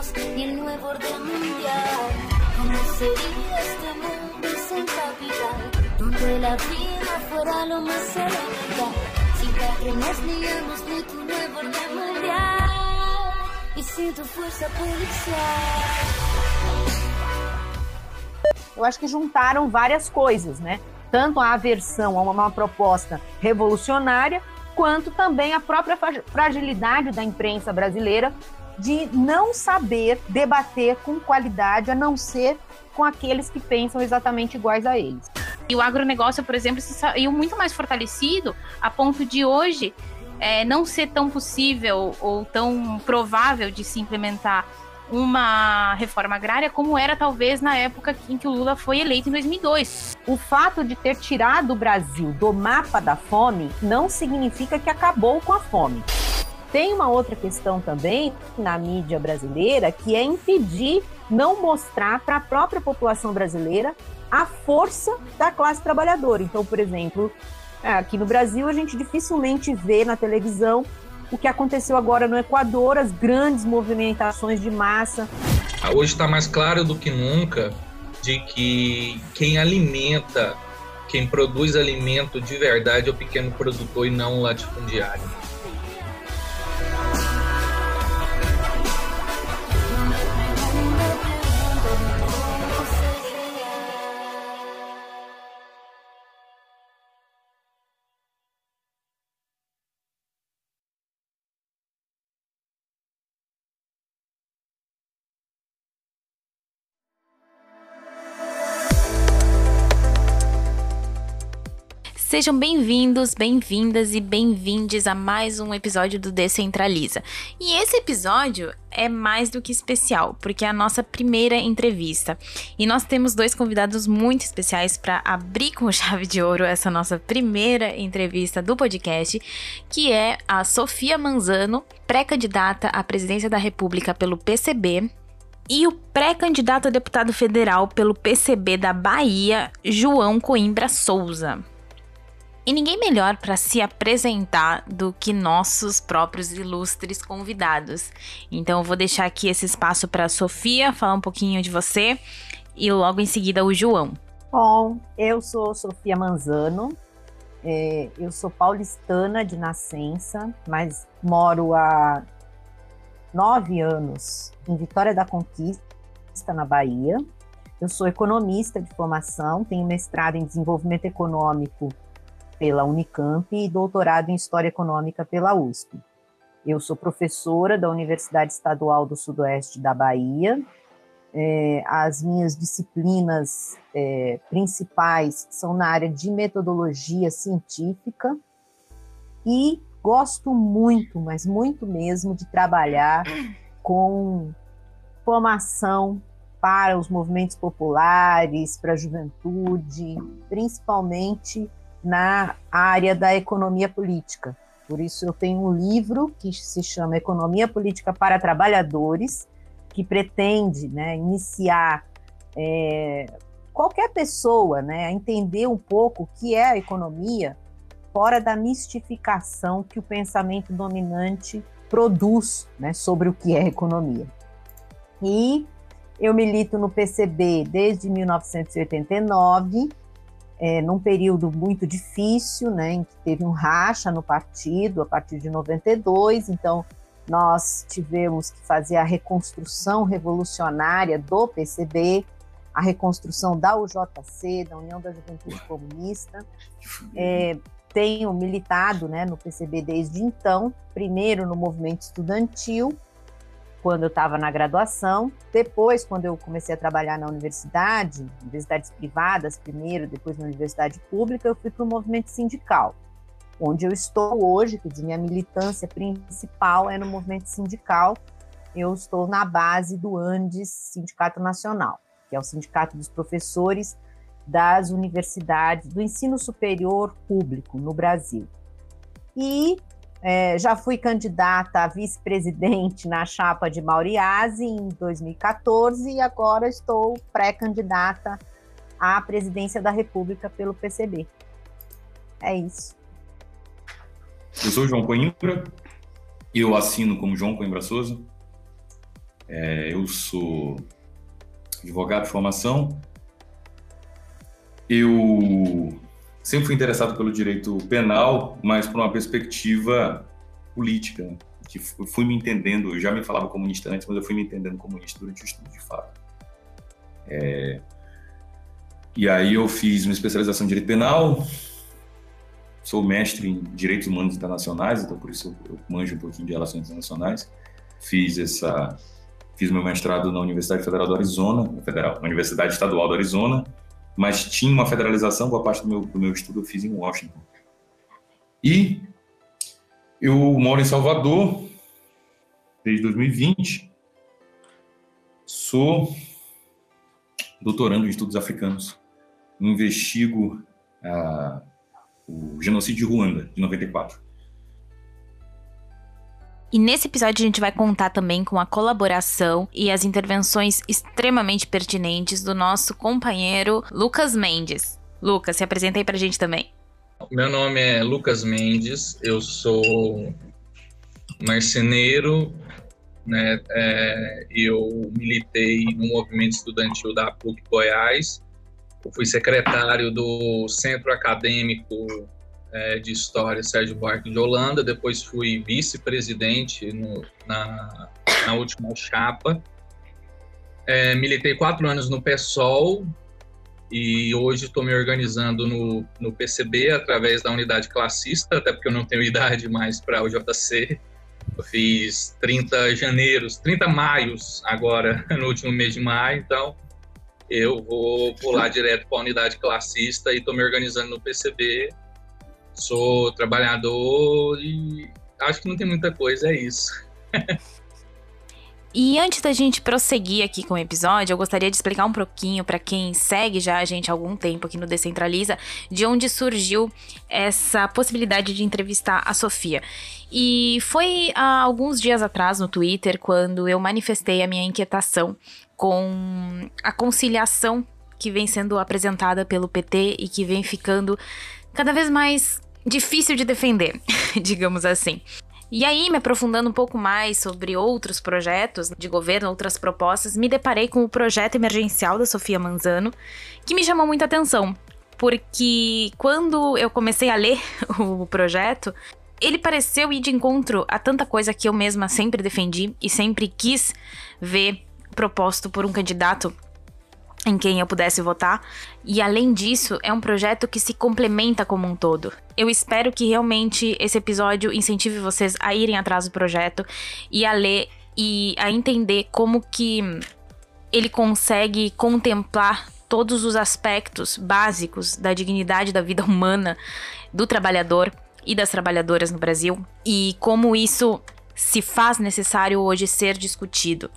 patrones ni el nuevo orden mundial. ¿Cómo sería este mundo sin capital? Donde la vida fuera lo más elemental. Sin patrones ni amos, ni tu nuevo orden mundial. Y sin tu fuerza policial. eu acho que juntaram várias coisas, né? Tanto a aversão a uma, uma proposta revolucionária, quanto também a própria fragilidade da imprensa brasileira de não saber debater com qualidade, a não ser com aqueles que pensam exatamente iguais a eles. E o agronegócio, por exemplo, saiu muito mais fortalecido a ponto de hoje é, não ser tão possível ou tão provável de se implementar uma reforma agrária como era talvez na época em que o Lula foi eleito em 2002. O fato de ter tirado o Brasil do mapa da fome não significa que acabou com a fome. Tem uma outra questão também na mídia brasileira que é impedir, não mostrar para a própria população brasileira a força da classe trabalhadora. Então, por exemplo, aqui no Brasil a gente dificilmente vê na televisão o que aconteceu agora no Equador, as grandes movimentações de massa. Hoje está mais claro do que nunca de que quem alimenta, quem produz alimento de verdade é o pequeno produtor e não o latifundiário. Sejam bem-vindos, bem-vindas e bem-vindes a mais um episódio do Decentraliza. E esse episódio é mais do que especial, porque é a nossa primeira entrevista. E nós temos dois convidados muito especiais para abrir com chave de ouro essa nossa primeira entrevista do podcast, que é a Sofia Manzano, pré-candidata à presidência da República pelo PCB, e o pré-candidato a deputado federal pelo PCB da Bahia, João Coimbra Souza. E ninguém melhor para se apresentar do que nossos próprios ilustres convidados. Então eu vou deixar aqui esse espaço para a Sofia falar um pouquinho de você e logo em seguida o João. Bom, eu sou Sofia Manzano, é, eu sou paulistana de nascença, mas moro há nove anos em Vitória da Conquista, na Bahia. Eu sou economista de formação, tenho mestrado em desenvolvimento econômico pela Unicamp e doutorado em História Econômica pela USP. Eu sou professora da Universidade Estadual do Sudoeste da Bahia. É, as minhas disciplinas é, principais são na área de metodologia científica e gosto muito, mas muito mesmo, de trabalhar com formação para os movimentos populares, para a juventude, principalmente na área da economia política. Por isso, eu tenho um livro que se chama Economia Política para Trabalhadores, que pretende né, iniciar é, qualquer pessoa né, a entender um pouco o que é a economia, fora da mistificação que o pensamento dominante produz né, sobre o que é economia. E eu milito no PCB desde 1989 é, num período muito difícil, né, em que teve um racha no partido a partir de 92, então nós tivemos que fazer a reconstrução revolucionária do PCB, a reconstrução da UJC, da União da Juventude Comunista. É, tenho militado né, no PCB desde então, primeiro no movimento estudantil, quando eu estava na graduação. Depois, quando eu comecei a trabalhar na universidade, universidades privadas primeiro, depois na universidade pública, eu fui para o movimento sindical, onde eu estou hoje, quer dizer, minha militância principal é no movimento sindical. Eu estou na base do ANDES, Sindicato Nacional, que é o Sindicato dos Professores das Universidades do Ensino Superior Público no Brasil. E é, já fui candidata a vice-presidente na chapa de Mauriase em 2014 e agora estou pré-candidata à presidência da República pelo PCB. É isso. Eu sou João Coimbra, eu assino como João Coimbra Souza. É, eu sou advogado de formação. Eu sempre fui interessado pelo direito penal, mas por uma perspectiva política, que fui me entendendo, eu já me falava comunista antes, mas eu fui me entendendo comunista durante o estudo, de fato. É, e aí eu fiz uma especialização em direito penal, sou mestre em direitos humanos internacionais, então por isso eu manjo um pouquinho de relações internacionais. Fiz essa fiz meu mestrado na Universidade Federal do Arizona, Federal, Universidade Estadual do Arizona, mas tinha uma federalização, boa parte do meu, do meu estudo eu fiz em Washington. E eu moro em Salvador desde 2020. Sou doutorando em estudos africanos. Investigo ah, o genocídio de Ruanda, de 94. E nesse episódio a gente vai contar também com a colaboração e as intervenções extremamente pertinentes do nosso companheiro Lucas Mendes. Lucas, se apresenta aí pra gente também. Meu nome é Lucas Mendes, eu sou marceneiro, né? É, eu militei no movimento estudantil da PUC Goiás, eu fui secretário do Centro Acadêmico é, de História Sérgio Buarque de Holanda, depois fui vice-presidente na, na última chapa. É, militei quatro anos no PSOL e hoje estou me organizando no, no PCB através da unidade classista, até porque eu não tenho idade mais para o JC. Eu fiz 30 janeiros, 30 maios agora, no último mês de maio, então eu vou pular direto para a unidade classista e estou me organizando no PCB sou trabalhador e acho que não tem muita coisa, é isso. E antes da gente prosseguir aqui com o episódio, eu gostaria de explicar um pouquinho para quem segue já a gente há algum tempo aqui no Decentraliza, de onde surgiu essa possibilidade de entrevistar a Sofia. E foi há alguns dias atrás no Twitter quando eu manifestei a minha inquietação com a conciliação que vem sendo apresentada pelo PT e que vem ficando cada vez mais difícil de defender, digamos assim. E aí, me aprofundando um pouco mais sobre outros projetos de governo, outras propostas, me deparei com o projeto emergencial da Sofia Manzano, que me chamou muita atenção, porque quando eu comecei a ler o projeto, ele pareceu ir de encontro a tanta coisa que eu mesma sempre defendi e sempre quis ver proposto por um candidato em quem eu pudesse votar. E além disso, é um projeto que se complementa como um todo. Eu espero que realmente esse episódio incentive vocês a irem atrás do projeto e a ler e a entender como que ele consegue contemplar todos os aspectos básicos da dignidade da vida humana do trabalhador e das trabalhadoras no Brasil e como isso se faz necessário hoje ser discutido.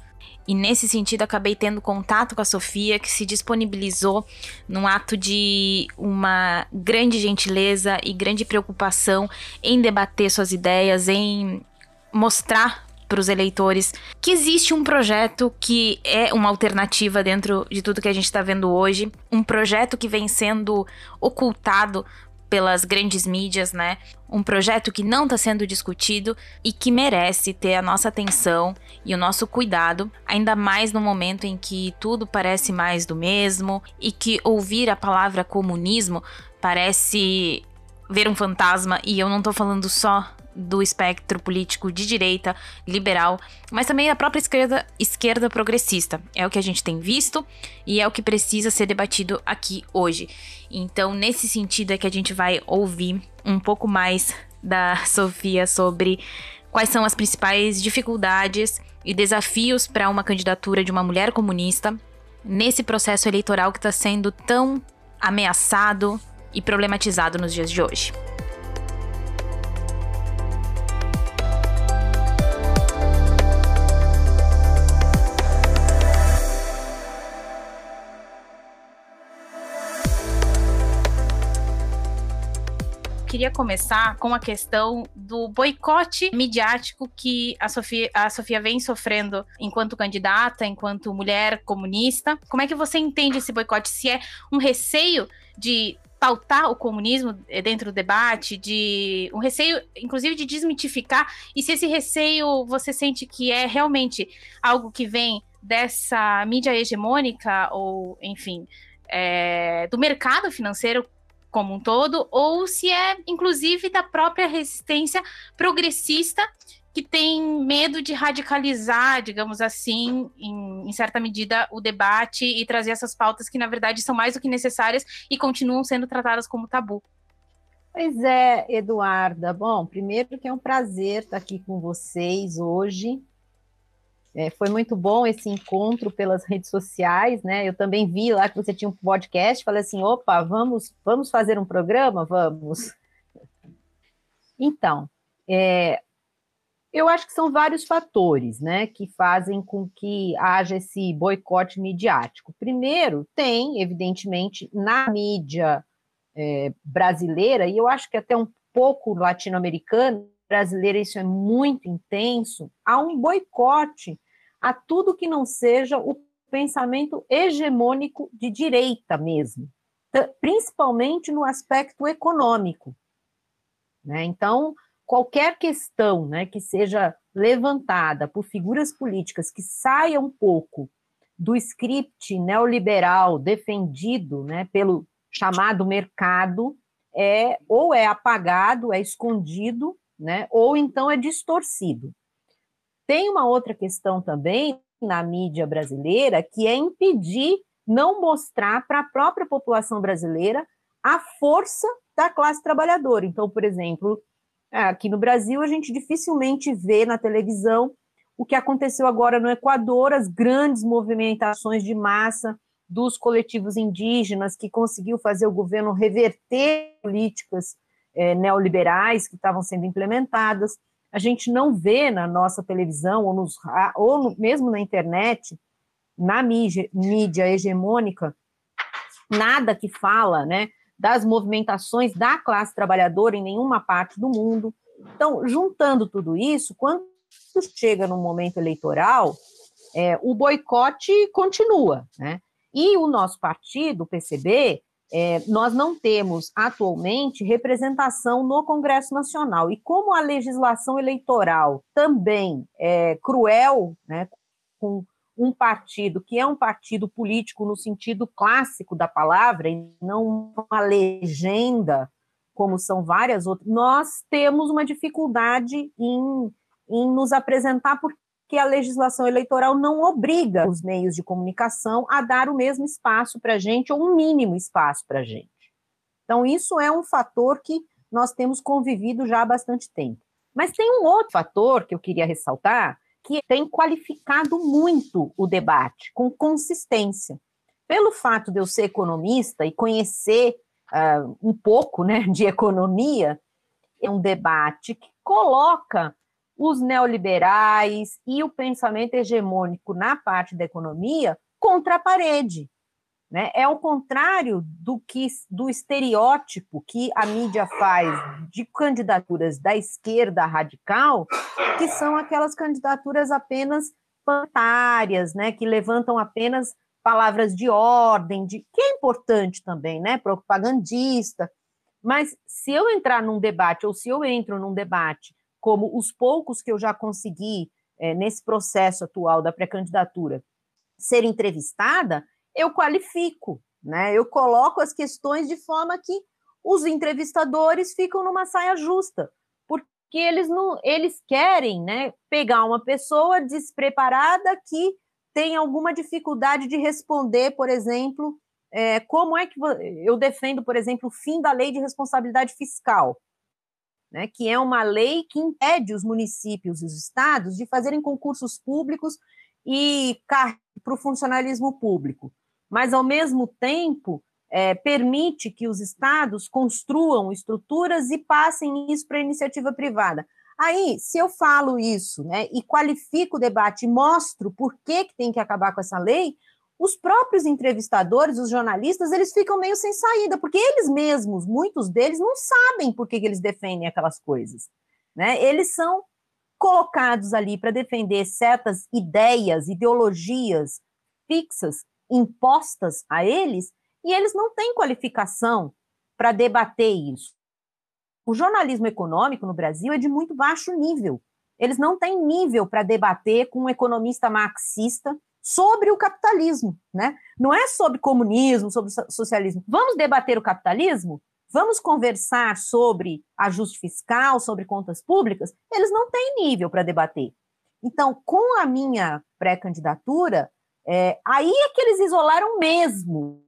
E nesse sentido, acabei tendo contato com a Sofia, que se disponibilizou num ato de uma grande gentileza e grande preocupação em debater suas ideias, em mostrar para os eleitores que existe um projeto que é uma alternativa dentro de tudo que a gente está vendo hoje, um projeto que vem sendo ocultado pelas grandes mídias, né? Um projeto que não está sendo discutido e que merece ter a nossa atenção e o nosso cuidado, ainda mais no momento em que tudo parece mais do mesmo e que ouvir a palavra comunismo parece ver um fantasma e eu não estou falando só do espectro político de direita, liberal, mas também da própria esquerda, esquerda progressista. É o que a gente tem visto e é o que precisa ser debatido aqui hoje. Então, nesse sentido é que a gente vai ouvir um pouco mais da Sofia sobre quais são as principais dificuldades e desafios para uma candidatura de uma mulher comunista nesse processo eleitoral que está sendo tão ameaçado e problematizado nos dias de hoje. Queria começar com a questão do boicote midiático que a Sofia, a Sofia vem sofrendo enquanto candidata, enquanto mulher comunista. Como é que você entende esse boicote? Se é um receio de pautar o comunismo eh, dentro do debate, de um receio, inclusive, de desmitificar, e se esse receio você sente que é realmente algo que vem dessa mídia hegemônica, ou, enfim, é, do mercado financeiro como um todo, ou se é, inclusive, da própria resistência progressista que tem medo de radicalizar, digamos assim, em, em, certa medida, o debate e trazer essas pautas que, na verdade, são mais do que necessárias e continuam sendo tratadas como tabu. Pois é, Eduarda. Bom, primeiro que é um prazer estar aqui com vocês hoje. É, foi muito bom esse encontro pelas redes sociais, né? Eu também vi lá que você tinha um podcast, falei assim, opa, vamos, vamos fazer um programa? Vamos. Então, é, eu acho que são vários fatores, né, que fazem com que haja esse boicote midiático. Primeiro, tem, evidentemente, na mídia é, brasileira, e eu acho que até um pouco latino-americana, brasileira isso é muito intenso, há um boicote a tudo que não seja o pensamento hegemônico de direita mesmo, principalmente no aspecto econômico. Né? Então, qualquer questão né, que seja levantada por figuras políticas que saia um pouco do script neoliberal defendido né, pelo chamado mercado, é ou é apagado, é escondido, né, ou então é distorcido. Tem uma outra questão também na mídia brasileira que é impedir, não mostrar para a própria população brasileira a força da classe trabalhadora. Então, por exemplo, aqui no Brasil, a gente dificilmente vê na televisão o que aconteceu agora no Equador, as grandes movimentações de massa dos coletivos indígenas, que conseguiu fazer o governo reverter políticas é, neoliberais que estavam sendo implementadas. A gente não vê na nossa televisão, ou, nos, ou no, mesmo na internet, na mídia, mídia hegemônica, nada que fala né, das movimentações da classe trabalhadora em nenhuma parte do mundo. Então, juntando tudo isso, quando chega no momento eleitoral, é, o boicote continua, né? E o nosso partido, o PCB, é, nós não temos atualmente representação no Congresso Nacional. E como a legislação eleitoral também é cruel, né, com um partido que é um partido político no sentido clássico da palavra, e não uma legenda, como são várias outras, nós temos uma dificuldade em, em nos apresentar porque a legislação eleitoral não obriga os meios de comunicação a dar o mesmo espaço para a gente, ou um mínimo espaço para a gente. Então, isso é um fator que nós temos convivido já há bastante tempo. Mas tem um outro fator que eu queria ressaltar, que tem qualificado muito o debate, com consistência. Pelo fato de eu ser economista e conhecer uh, um pouco né, de economia, é um debate que coloca os neoliberais e o pensamento hegemônico na parte da economia contra a parede. Né? É o contrário do que do estereótipo que a mídia faz de candidaturas da esquerda radical, que são aquelas candidaturas apenas pantárias, né? que levantam apenas palavras de ordem, de que é importante também, né? propagandista. Mas se eu entrar num debate, ou se eu entro num debate, como os poucos que eu já consegui é, nesse processo atual da pré-candidatura, ser entrevistada, eu qualifico, né? Eu coloco as questões de forma que os entrevistadores ficam numa saia justa, porque eles não, eles querem, né, pegar uma pessoa despreparada que tem alguma dificuldade de responder, por exemplo, é, como é que eu defendo, por exemplo, o fim da lei de responsabilidade fiscal, né, que é uma lei que impede os municípios e os estados de fazerem concursos públicos e para o funcionalismo público mas, ao mesmo tempo, é, permite que os estados construam estruturas e passem isso para a iniciativa privada. Aí, se eu falo isso né, e qualifico o debate e mostro por que, que tem que acabar com essa lei, os próprios entrevistadores, os jornalistas, eles ficam meio sem saída, porque eles mesmos, muitos deles, não sabem por que, que eles defendem aquelas coisas. Né? Eles são colocados ali para defender certas ideias, ideologias fixas, impostas a eles, e eles não têm qualificação para debater isso. O jornalismo econômico no Brasil é de muito baixo nível. Eles não têm nível para debater com um economista marxista sobre o capitalismo, né? Não é sobre comunismo, sobre socialismo. Vamos debater o capitalismo? Vamos conversar sobre ajuste fiscal, sobre contas públicas? Eles não têm nível para debater. Então, com a minha pré-candidatura, é, aí é que eles isolaram mesmo,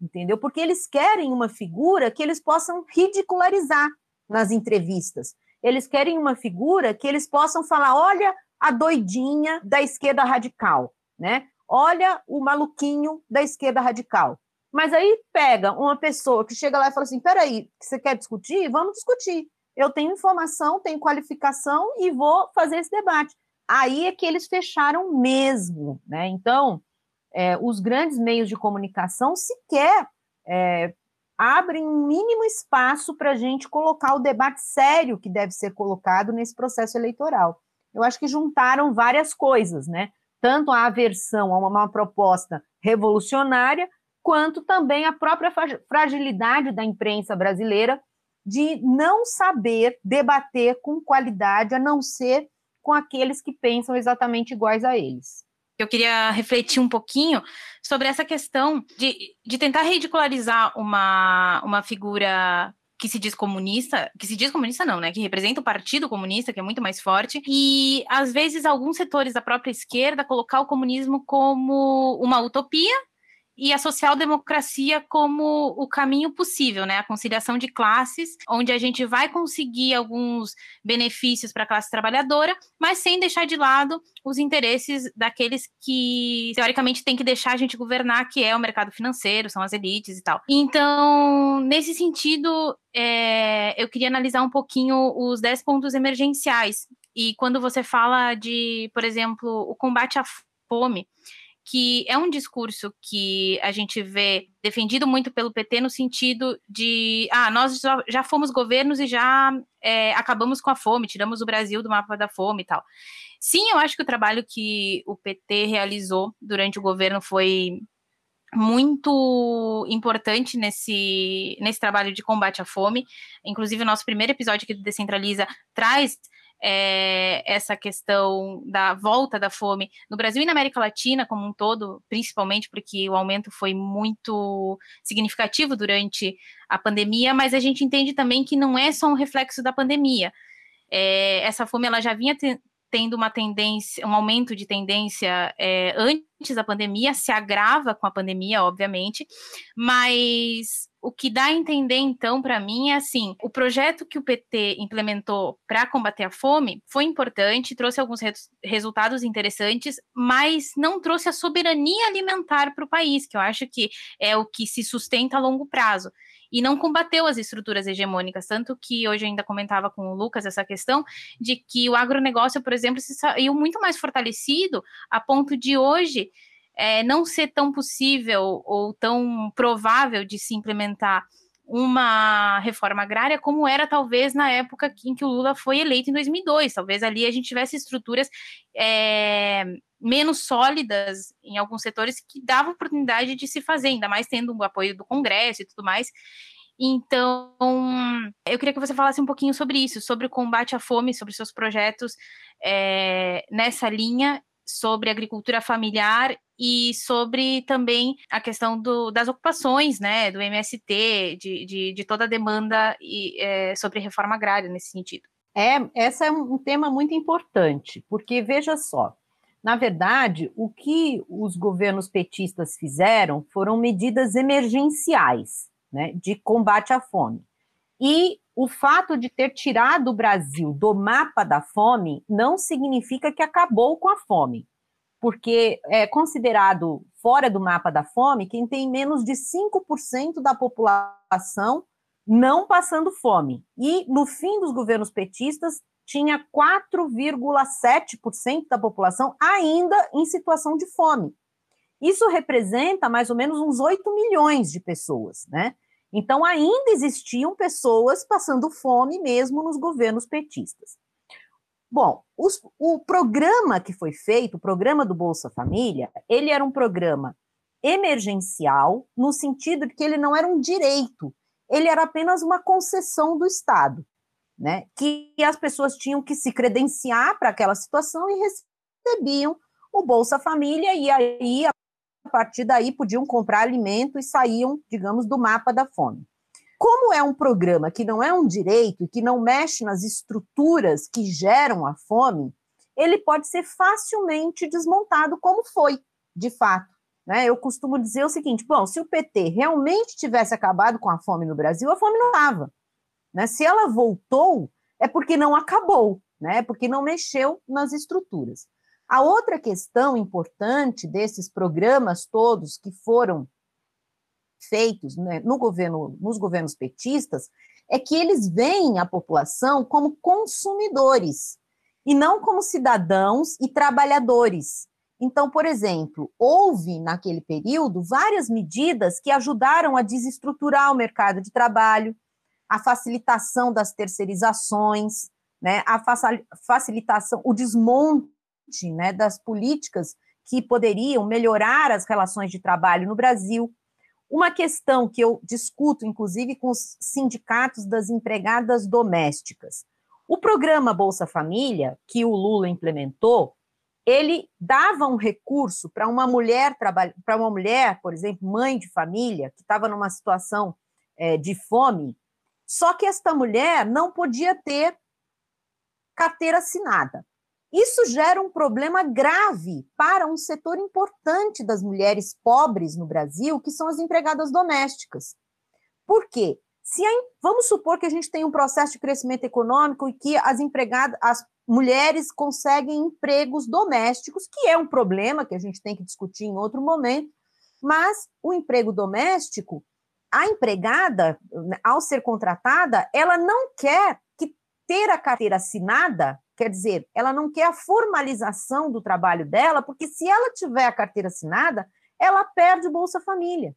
entendeu? Porque eles querem uma figura que eles possam ridicularizar nas entrevistas. Eles querem uma figura que eles possam falar: olha a doidinha da esquerda radical, né? Olha o maluquinho da esquerda radical. Mas aí pega uma pessoa que chega lá e fala assim: peraí, você quer discutir? Vamos discutir. Eu tenho informação, tenho qualificação e vou fazer esse debate. Aí é que eles fecharam mesmo, né? Então, é, os grandes meios de comunicação sequer é, abrem um mínimo espaço para a gente colocar o debate sério que deve ser colocado nesse processo eleitoral. Eu acho que juntaram várias coisas, né? Tanto a aversão a uma, uma proposta revolucionária, quanto também a própria fragilidade da imprensa brasileira de não saber debater com qualidade, a não ser com aqueles que pensam exatamente iguais a eles. Eu queria refletir um pouquinho sobre essa questão de, de tentar ridicularizar uma, uma figura que se diz comunista, que se diz comunista não, né, que representa o Partido Comunista, que é muito mais forte, e às vezes alguns setores da própria esquerda colocar o comunismo como uma utopia e a social-democracia como o caminho possível, né? A conciliação de classes, onde a gente vai conseguir alguns benefícios para a classe trabalhadora, mas sem deixar de lado os interesses daqueles que, teoricamente, tem que deixar a gente governar, que é o mercado financeiro, são as elites e tal. Então, nesse sentido, é, eu queria analisar um pouquinho os 10 pontos emergenciais. E quando você fala de, por exemplo, o combate à fome, que é um discurso que a gente vê defendido muito pelo PT no sentido de, ah, nós já fomos governos e já é, acabamos com a fome, tiramos o Brasil do mapa da fome e tal. Sim, eu acho que o trabalho que o PT realizou durante o governo foi muito importante nesse, nesse trabalho de combate à fome. Inclusive, o nosso primeiro episódio aqui do Decentraliza traz é, essa questão da volta da fome no Brasil e na América Latina como um todo, principalmente porque o aumento foi muito significativo durante a pandemia, mas a gente entende também que não é só um reflexo da pandemia. É, essa fome ela já vinha tendo uma tendência, um aumento de tendência é, antes da pandemia, se agrava com a pandemia, obviamente, mas o que dá a entender, então, para mim, é assim: o projeto que o PT implementou para combater a fome foi importante, trouxe alguns re resultados interessantes, mas não trouxe a soberania alimentar para o país, que eu acho que é o que se sustenta a longo prazo e não combateu as estruturas hegemônicas. Tanto que hoje eu ainda comentava com o Lucas essa questão de que o agronegócio, por exemplo, se saiu muito mais fortalecido a ponto de hoje é, não ser tão possível ou tão provável de se implementar uma reforma agrária como era talvez na época em que o Lula foi eleito em 2002. Talvez ali a gente tivesse estruturas é, menos sólidas em alguns setores que davam oportunidade de se fazer, ainda mais tendo o apoio do Congresso e tudo mais. Então, eu queria que você falasse um pouquinho sobre isso, sobre o combate à fome, sobre seus projetos é, nessa linha sobre agricultura familiar e sobre também a questão do, das ocupações, né, do MST, de, de, de toda a demanda e, é, sobre reforma agrária nesse sentido. É, essa é um tema muito importante, porque veja só, na verdade, o que os governos petistas fizeram foram medidas emergenciais, né, de combate à fome. E o fato de ter tirado o Brasil do mapa da fome não significa que acabou com a fome, porque é considerado fora do mapa da fome quem tem menos de 5% da população não passando fome. E no fim dos governos petistas, tinha 4,7% da população ainda em situação de fome. Isso representa mais ou menos uns 8 milhões de pessoas, né? Então, ainda existiam pessoas passando fome mesmo nos governos petistas. Bom, os, o programa que foi feito, o programa do Bolsa Família, ele era um programa emergencial, no sentido de que ele não era um direito, ele era apenas uma concessão do Estado, né? Que as pessoas tinham que se credenciar para aquela situação e recebiam o Bolsa Família, e aí, a partir daí, podiam comprar alimento e saíam, digamos, do mapa da fome. Como é um programa que não é um direito e que não mexe nas estruturas que geram a fome, ele pode ser facilmente desmontado, como foi, de fato. Né? Eu costumo dizer o seguinte: bom, se o PT realmente tivesse acabado com a fome no Brasil, a fome não estava. Né? Se ela voltou, é porque não acabou, né? porque não mexeu nas estruturas. A outra questão importante desses programas todos que foram feitos né, no governo, nos governos petistas é que eles veem a população como consumidores e não como cidadãos e trabalhadores. Então, por exemplo, houve naquele período várias medidas que ajudaram a desestruturar o mercado de trabalho, a facilitação das terceirizações, né, a facilitação, o desmonte né, das políticas que poderiam melhorar as relações de trabalho no Brasil. Uma questão que eu discuto, inclusive, com os sindicatos das empregadas domésticas. O programa Bolsa Família, que o Lula implementou, ele dava um recurso para uma mulher para uma mulher, por exemplo, mãe de família, que estava numa situação é, de fome, só que esta mulher não podia ter carteira assinada. Isso gera um problema grave para um setor importante das mulheres pobres no Brasil, que são as empregadas domésticas. Por quê? Se a, vamos supor que a gente tem um processo de crescimento econômico e que as empregadas, as mulheres conseguem empregos domésticos, que é um problema que a gente tem que discutir em outro momento, mas o emprego doméstico, a empregada, ao ser contratada, ela não quer que ter a carteira assinada Quer dizer, ela não quer a formalização do trabalho dela, porque se ela tiver a carteira assinada, ela perde o Bolsa Família.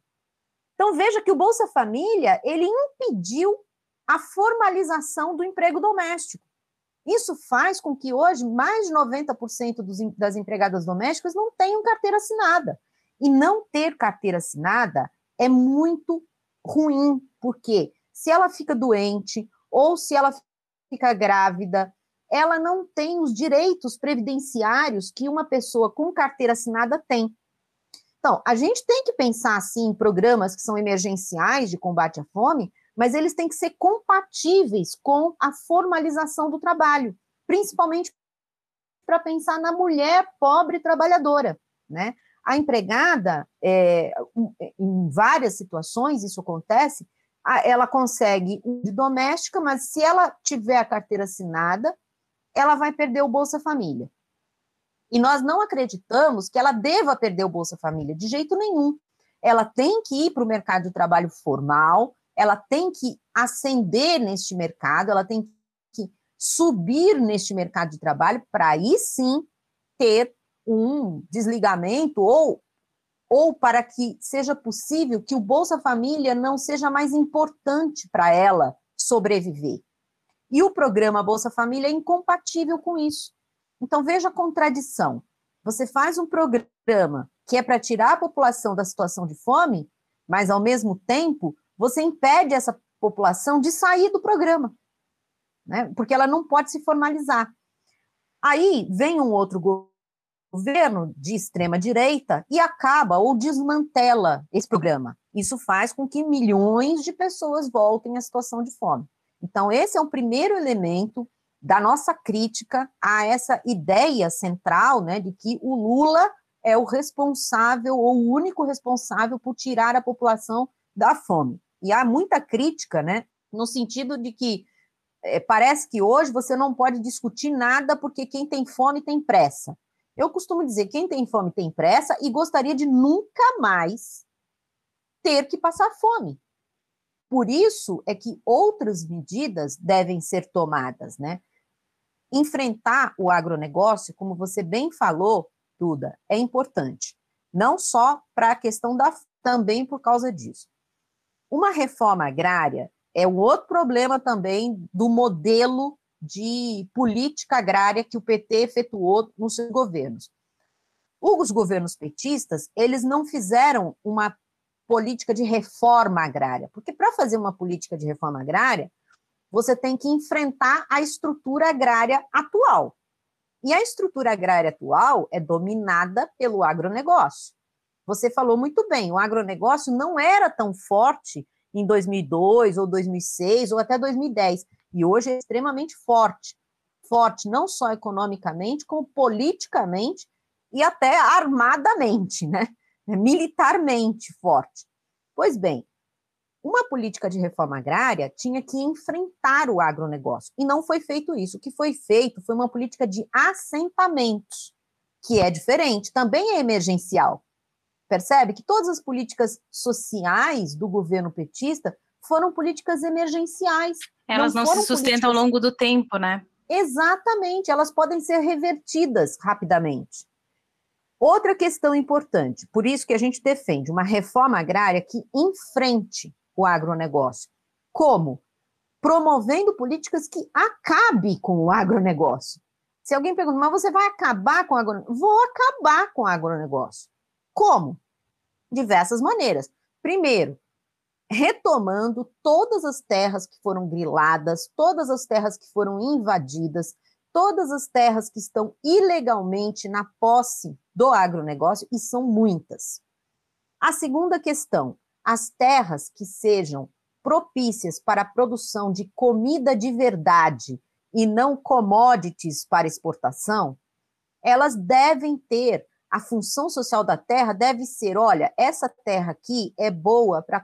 Então veja que o Bolsa Família, ele impediu a formalização do emprego doméstico. Isso faz com que hoje mais de 90% dos, das empregadas domésticas não tenham carteira assinada. E não ter carteira assinada é muito ruim, porque se ela fica doente ou se ela fica grávida ela não tem os direitos previdenciários que uma pessoa com carteira assinada tem. Então, a gente tem que pensar, assim, em programas que são emergenciais de combate à fome, mas eles têm que ser compatíveis com a formalização do trabalho, principalmente para pensar na mulher pobre trabalhadora, né? A empregada, é, em várias situações isso acontece, ela consegue de doméstica, mas se ela tiver a carteira assinada, ela vai perder o Bolsa Família. E nós não acreditamos que ela deva perder o Bolsa Família, de jeito nenhum. Ela tem que ir para o mercado de trabalho formal, ela tem que ascender neste mercado, ela tem que subir neste mercado de trabalho para aí sim ter um desligamento ou ou para que seja possível que o Bolsa Família não seja mais importante para ela sobreviver. E o programa Bolsa Família é incompatível com isso. Então, veja a contradição. Você faz um programa que é para tirar a população da situação de fome, mas, ao mesmo tempo, você impede essa população de sair do programa, né? porque ela não pode se formalizar. Aí vem um outro governo de extrema direita e acaba ou desmantela esse programa. Isso faz com que milhões de pessoas voltem à situação de fome. Então, esse é o primeiro elemento da nossa crítica a essa ideia central né, de que o Lula é o responsável ou o único responsável por tirar a população da fome. E há muita crítica, né, no sentido de que é, parece que hoje você não pode discutir nada porque quem tem fome tem pressa. Eu costumo dizer quem tem fome tem pressa e gostaria de nunca mais ter que passar fome. Por isso é que outras medidas devem ser tomadas, né? Enfrentar o agronegócio, como você bem falou, Duda, é importante. não só para a questão da também por causa disso. Uma reforma agrária é um outro problema também do modelo de política agrária que o PT efetuou nos seus governos. Os governos petistas, eles não fizeram uma política de reforma agrária, porque para fazer uma política de reforma agrária, você tem que enfrentar a estrutura agrária atual. E a estrutura agrária atual é dominada pelo agronegócio. Você falou muito bem, o agronegócio não era tão forte em 2002 ou 2006 ou até 2010, e hoje é extremamente forte. Forte não só economicamente, como politicamente e até armadamente, né? militarmente forte. Pois bem, uma política de reforma agrária tinha que enfrentar o agronegócio, e não foi feito isso. O que foi feito foi uma política de assentamentos, que é diferente, também é emergencial. Percebe que todas as políticas sociais do governo petista foram políticas emergenciais. Elas não, não se sustentam políticas... ao longo do tempo, né? Exatamente, elas podem ser revertidas rapidamente. Outra questão importante, por isso que a gente defende uma reforma agrária que enfrente o agronegócio. Como? Promovendo políticas que acabe com o agronegócio. Se alguém pergunta, mas você vai acabar com o agronegócio? Vou acabar com o agronegócio. Como? Diversas maneiras. Primeiro, retomando todas as terras que foram griladas, todas as terras que foram invadidas, todas as terras que estão ilegalmente na posse do agronegócio, e são muitas. A segunda questão, as terras que sejam propícias para a produção de comida de verdade e não commodities para exportação, elas devem ter a função social da terra deve ser, olha, essa terra aqui é boa para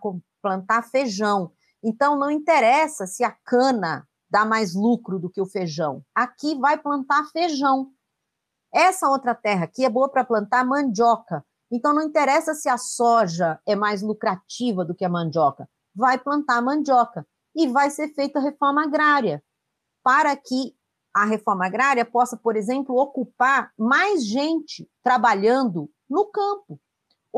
plantar feijão. Então não interessa se a cana dá mais lucro do que o feijão. Aqui vai plantar feijão. Essa outra terra aqui é boa para plantar mandioca. Então não interessa se a soja é mais lucrativa do que a mandioca, vai plantar mandioca e vai ser feita a reforma agrária para que a reforma agrária possa, por exemplo, ocupar mais gente trabalhando no campo.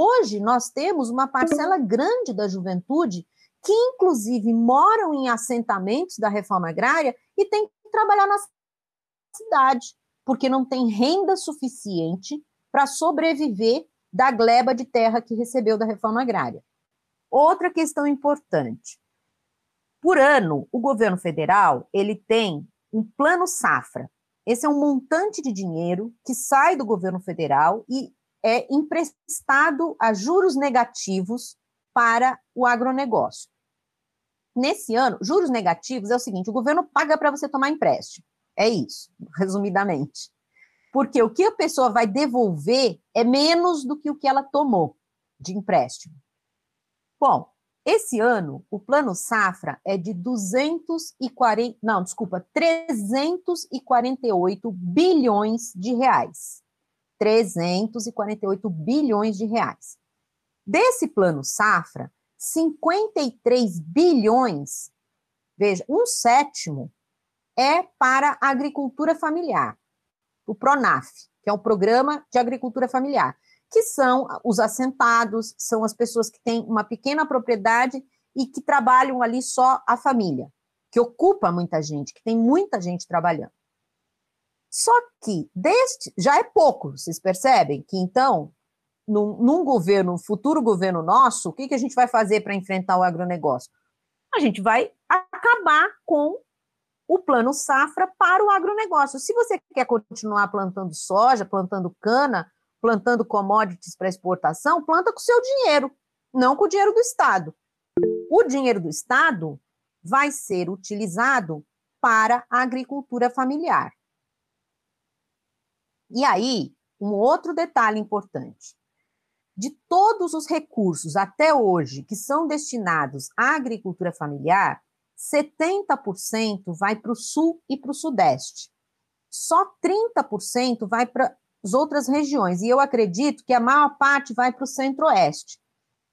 Hoje nós temos uma parcela grande da juventude que inclusive moram em assentamentos da reforma agrária e tem que trabalhar na cidade, porque não tem renda suficiente para sobreviver da gleba de terra que recebeu da reforma agrária. Outra questão importante. Por ano, o governo federal, ele tem um plano safra. Esse é um montante de dinheiro que sai do governo federal e é emprestado a juros negativos para o agronegócio. Nesse ano, juros negativos é o seguinte: o governo paga para você tomar empréstimo. É isso, resumidamente. Porque o que a pessoa vai devolver é menos do que o que ela tomou de empréstimo. Bom, esse ano o plano safra é de 240, não, desculpa, 348 bilhões de reais. 348 bilhões de reais. Desse plano safra, 53 bilhões, veja, um sétimo é para a agricultura familiar o PRONAF, que é um programa de agricultura familiar, que são os assentados, são as pessoas que têm uma pequena propriedade e que trabalham ali só a família, que ocupa muita gente, que tem muita gente trabalhando. Só que deste já é pouco, vocês percebem que então, num, num governo, um futuro governo nosso, o que, que a gente vai fazer para enfrentar o agronegócio? A gente vai acabar com o plano safra para o agronegócio. Se você quer continuar plantando soja, plantando cana, plantando commodities para exportação, planta com o seu dinheiro, não com o dinheiro do Estado. O dinheiro do Estado vai ser utilizado para a agricultura familiar. E aí, um outro detalhe importante. De todos os recursos até hoje que são destinados à agricultura familiar, 70% vai para o sul e para o sudeste. Só 30% vai para as outras regiões. E eu acredito que a maior parte vai para o centro-oeste.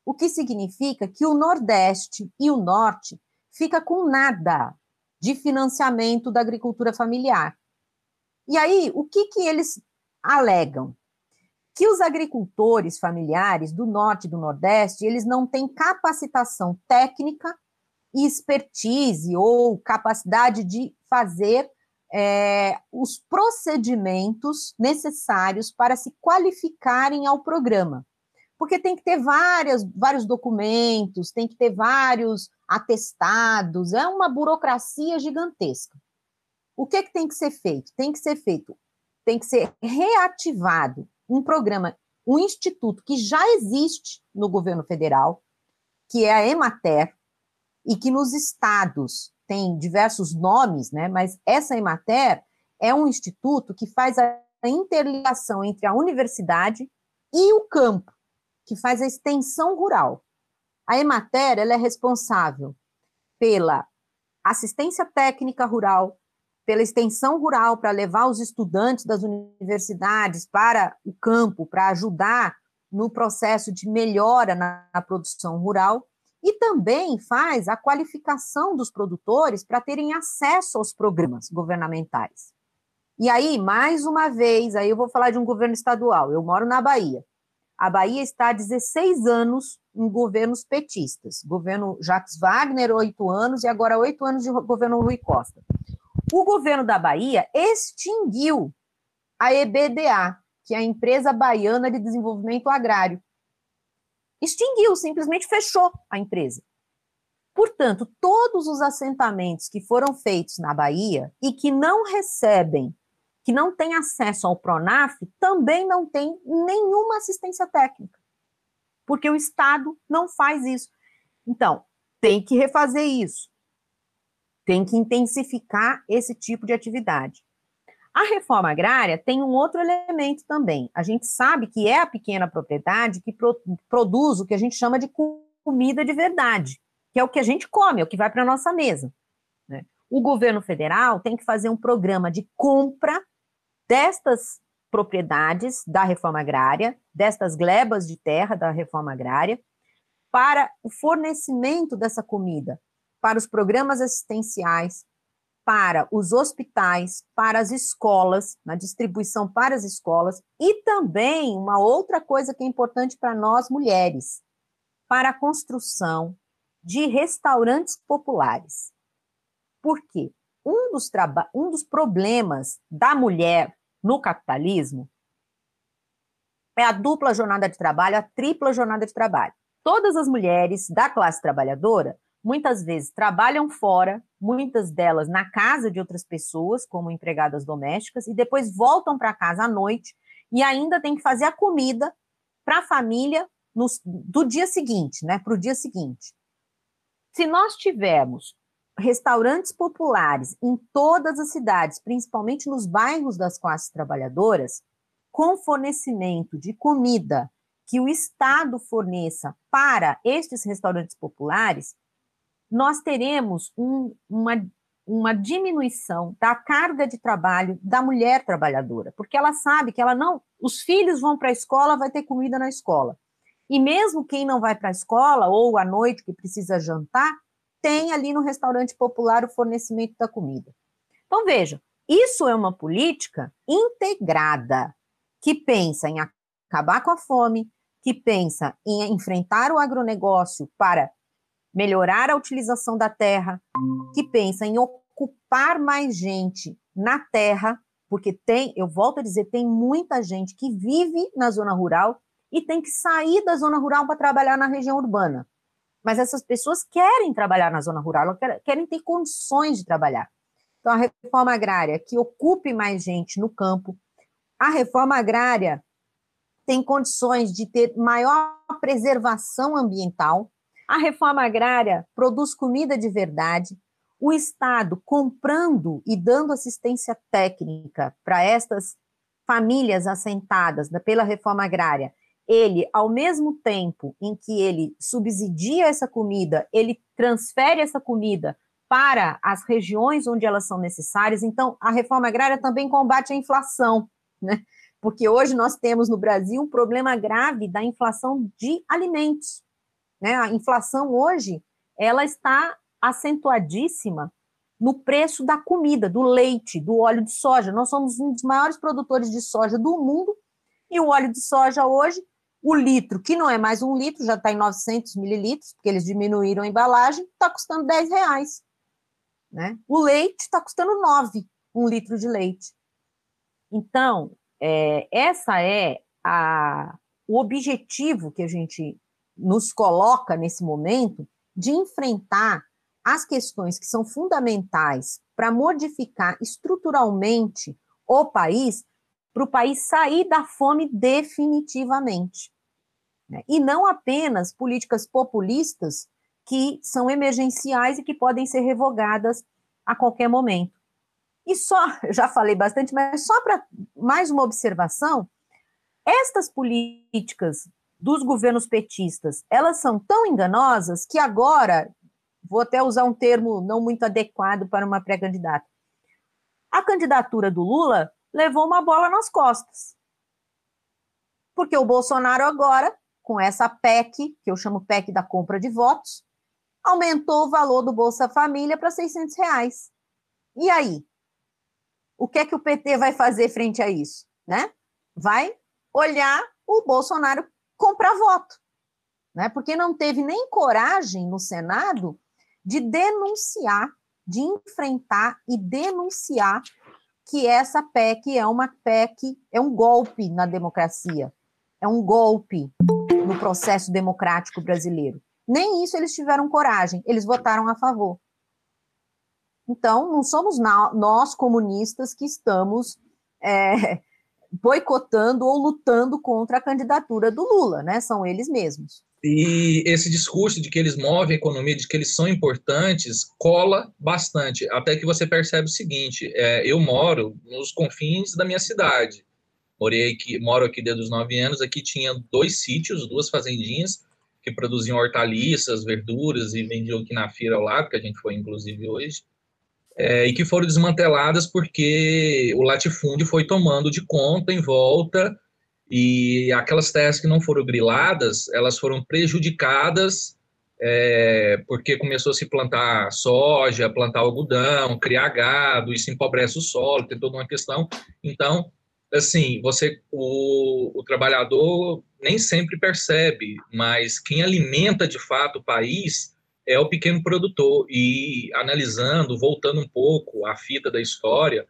O que significa que o nordeste e o norte fica com nada de financiamento da agricultura familiar. E aí, o que, que eles alegam? que os agricultores familiares do norte e do nordeste, eles não têm capacitação técnica e expertise ou capacidade de fazer é, os procedimentos necessários para se qualificarem ao programa. Porque tem que ter várias, vários documentos, tem que ter vários atestados, é uma burocracia gigantesca. O que, que tem que ser feito? Tem que ser feito, tem que ser reativado um programa, um instituto que já existe no governo federal, que é a Emater, e que nos estados tem diversos nomes, né? Mas essa Emater é um instituto que faz a interligação entre a universidade e o campo, que faz a extensão rural. A Emater ela é responsável pela assistência técnica rural, pela extensão rural para levar os estudantes das universidades para o campo, para ajudar no processo de melhora na, na produção rural e também faz a qualificação dos produtores para terem acesso aos programas governamentais. E aí, mais uma vez, aí eu vou falar de um governo estadual. Eu moro na Bahia. A Bahia está há 16 anos em governos petistas. Governo Jacques Wagner, oito anos, e agora oito anos de governo Rui Costa. O governo da Bahia extinguiu a EBDA, que é a Empresa Baiana de Desenvolvimento Agrário, extinguiu, simplesmente fechou a empresa. Portanto, todos os assentamentos que foram feitos na Bahia e que não recebem, que não têm acesso ao Pronaf, também não têm nenhuma assistência técnica, porque o Estado não faz isso. Então, tem que refazer isso, tem que intensificar esse tipo de atividade. A reforma agrária tem um outro elemento também. A gente sabe que é a pequena propriedade que pro, produz o que a gente chama de comida de verdade, que é o que a gente come, é o que vai para a nossa mesa. Né? O governo federal tem que fazer um programa de compra destas propriedades da reforma agrária, destas glebas de terra da reforma agrária, para o fornecimento dessa comida para os programas assistenciais, para os hospitais, para as escolas, na distribuição para as escolas, e também uma outra coisa que é importante para nós mulheres, para a construção de restaurantes populares. Por quê? Um dos, um dos problemas da mulher no capitalismo é a dupla jornada de trabalho, a tripla jornada de trabalho. Todas as mulheres da classe trabalhadora muitas vezes trabalham fora, muitas delas na casa de outras pessoas, como empregadas domésticas, e depois voltam para casa à noite e ainda tem que fazer a comida para a família no, do dia seguinte, né? Para o dia seguinte. Se nós tivermos restaurantes populares em todas as cidades, principalmente nos bairros das classes trabalhadoras, com fornecimento de comida que o Estado forneça para estes restaurantes populares, nós teremos um, uma, uma diminuição da carga de trabalho da mulher trabalhadora, porque ela sabe que ela não, os filhos vão para a escola, vai ter comida na escola. E mesmo quem não vai para a escola ou à noite que precisa jantar, tem ali no restaurante popular o fornecimento da comida. Então veja, isso é uma política integrada que pensa em acabar com a fome, que pensa em enfrentar o agronegócio para melhorar a utilização da terra, que pensa em ocupar mais gente na terra, porque tem, eu volto a dizer, tem muita gente que vive na zona rural e tem que sair da zona rural para trabalhar na região urbana. Mas essas pessoas querem trabalhar na zona rural, querem ter condições de trabalhar. Então, a reforma agrária que ocupe mais gente no campo, a reforma agrária tem condições de ter maior preservação ambiental, a reforma agrária produz comida de verdade. O Estado comprando e dando assistência técnica para estas famílias assentadas pela reforma agrária, ele, ao mesmo tempo em que ele subsidia essa comida, ele transfere essa comida para as regiões onde elas são necessárias. Então, a reforma agrária também combate a inflação, né? Porque hoje nós temos no Brasil um problema grave da inflação de alimentos. Né? A inflação hoje ela está acentuadíssima no preço da comida, do leite, do óleo de soja. Nós somos um dos maiores produtores de soja do mundo E o óleo de soja hoje, o litro, que não é mais um litro, já está em 900 mililitros, porque eles diminuíram a embalagem, está custando 10 reais. Né? O leite está custando 9, um litro de leite. Então, é, essa é a, o objetivo que a gente nos coloca nesse momento de enfrentar as questões que são fundamentais para modificar estruturalmente o país, para o país sair da fome definitivamente. Né? E não apenas políticas populistas que são emergenciais e que podem ser revogadas a qualquer momento. E só, já falei bastante, mas só para mais uma observação, estas políticas dos governos petistas, elas são tão enganosas que agora, vou até usar um termo não muito adequado para uma pré-candidata, a candidatura do Lula levou uma bola nas costas. Porque o Bolsonaro agora, com essa PEC, que eu chamo PEC da compra de votos, aumentou o valor do Bolsa Família para 600 reais. E aí? O que é que o PT vai fazer frente a isso? Né? Vai olhar o Bolsonaro comprar voto, né? Porque não teve nem coragem no Senado de denunciar, de enfrentar e denunciar que essa PEC é uma PEC, é um golpe na democracia, é um golpe no processo democrático brasileiro. Nem isso eles tiveram coragem, eles votaram a favor. Então, não somos nós, comunistas, que estamos é, boicotando ou lutando contra a candidatura do Lula, né? São eles mesmos. E esse discurso de que eles movem a economia, de que eles são importantes, cola bastante. Até que você percebe o seguinte: é, eu moro nos confins da minha cidade. Morei aqui, moro aqui desde os nove anos. Aqui tinha dois sítios, duas fazendinhas que produziam hortaliças, verduras e vendiam aqui na feira ao lado, que a gente foi inclusive hoje é, e que foram desmanteladas porque o latifúndio foi tomando de conta em volta e aquelas terras que não foram griladas, elas foram prejudicadas é, porque começou a se plantar soja, plantar algodão, criar gado, isso empobrece o solo, tem toda uma questão. Então, assim, você, o, o trabalhador nem sempre percebe, mas quem alimenta de fato o país é o pequeno produtor. E analisando, voltando um pouco à fita da história,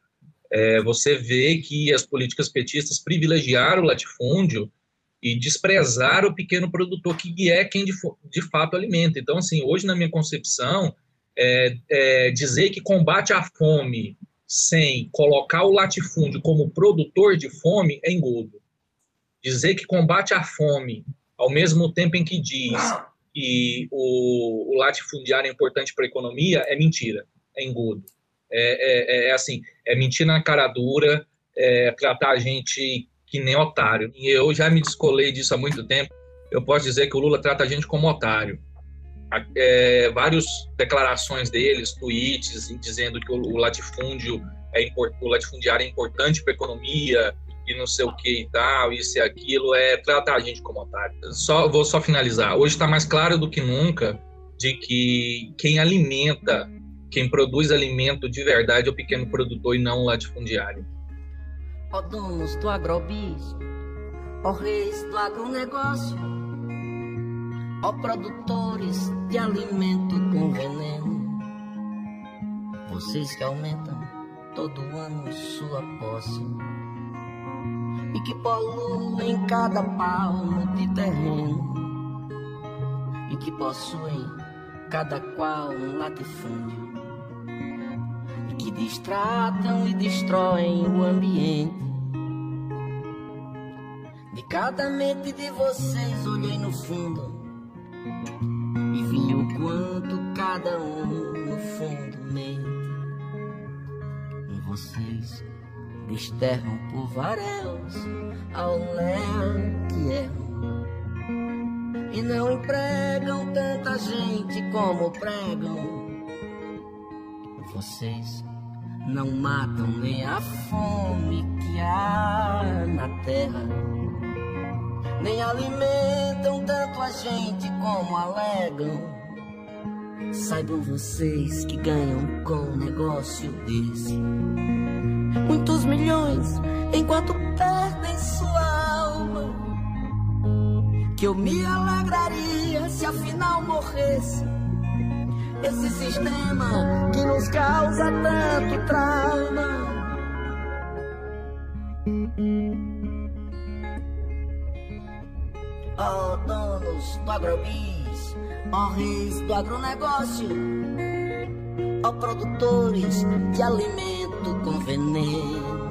é, você vê que as políticas petistas privilegiaram o latifúndio e desprezaram o pequeno produtor, que é quem de, de fato alimenta. Então, assim, hoje, na minha concepção, é, é dizer que combate a fome sem colocar o latifúndio como produtor de fome é engodo. Dizer que combate a fome ao mesmo tempo em que diz que o, o latifundiário é importante para a economia é mentira, é engodo. É, é, é, assim, é mentir na cara dura, é tratar a gente que nem otário. E eu já me descolei disso há muito tempo. Eu posso dizer que o Lula trata a gente como otário. É, várias declarações deles, tweets, dizendo que o, o latifúndio é o latifundiário é importante para a economia, e não sei o que e tal, isso e aquilo, é tratar a gente como otário. Só, vou só finalizar. Hoje está mais claro do que nunca de que quem alimenta, quem produz alimento de verdade é o pequeno produtor e não o latifundiário. Ó donos do agrobis, ó reis do agronegócio, ó produtores de alimento com veneno, vocês que aumentam todo ano sua posse e que poluem cada palmo de terreno e que possuem cada qual um latifúndio e que distratam e destroem o ambiente. De cada mente de vocês olhei no fundo e vi o quanto cada um no fundo mente em vocês desterram por varéus ao léu que erram. E não empregam tanta gente como pregam. Vocês não matam nem a fome que há na terra, nem alimentam tanto a gente como alegam. Saibam vocês que ganham com um negócio desse muitos milhões, enquanto perdem sua alma. Que eu me alegraria se afinal morresse esse sistema que nos causa tanto trauma. Oh, donos do agrobis, Honris do agronegócio, é ó produtores de alimento com veneno.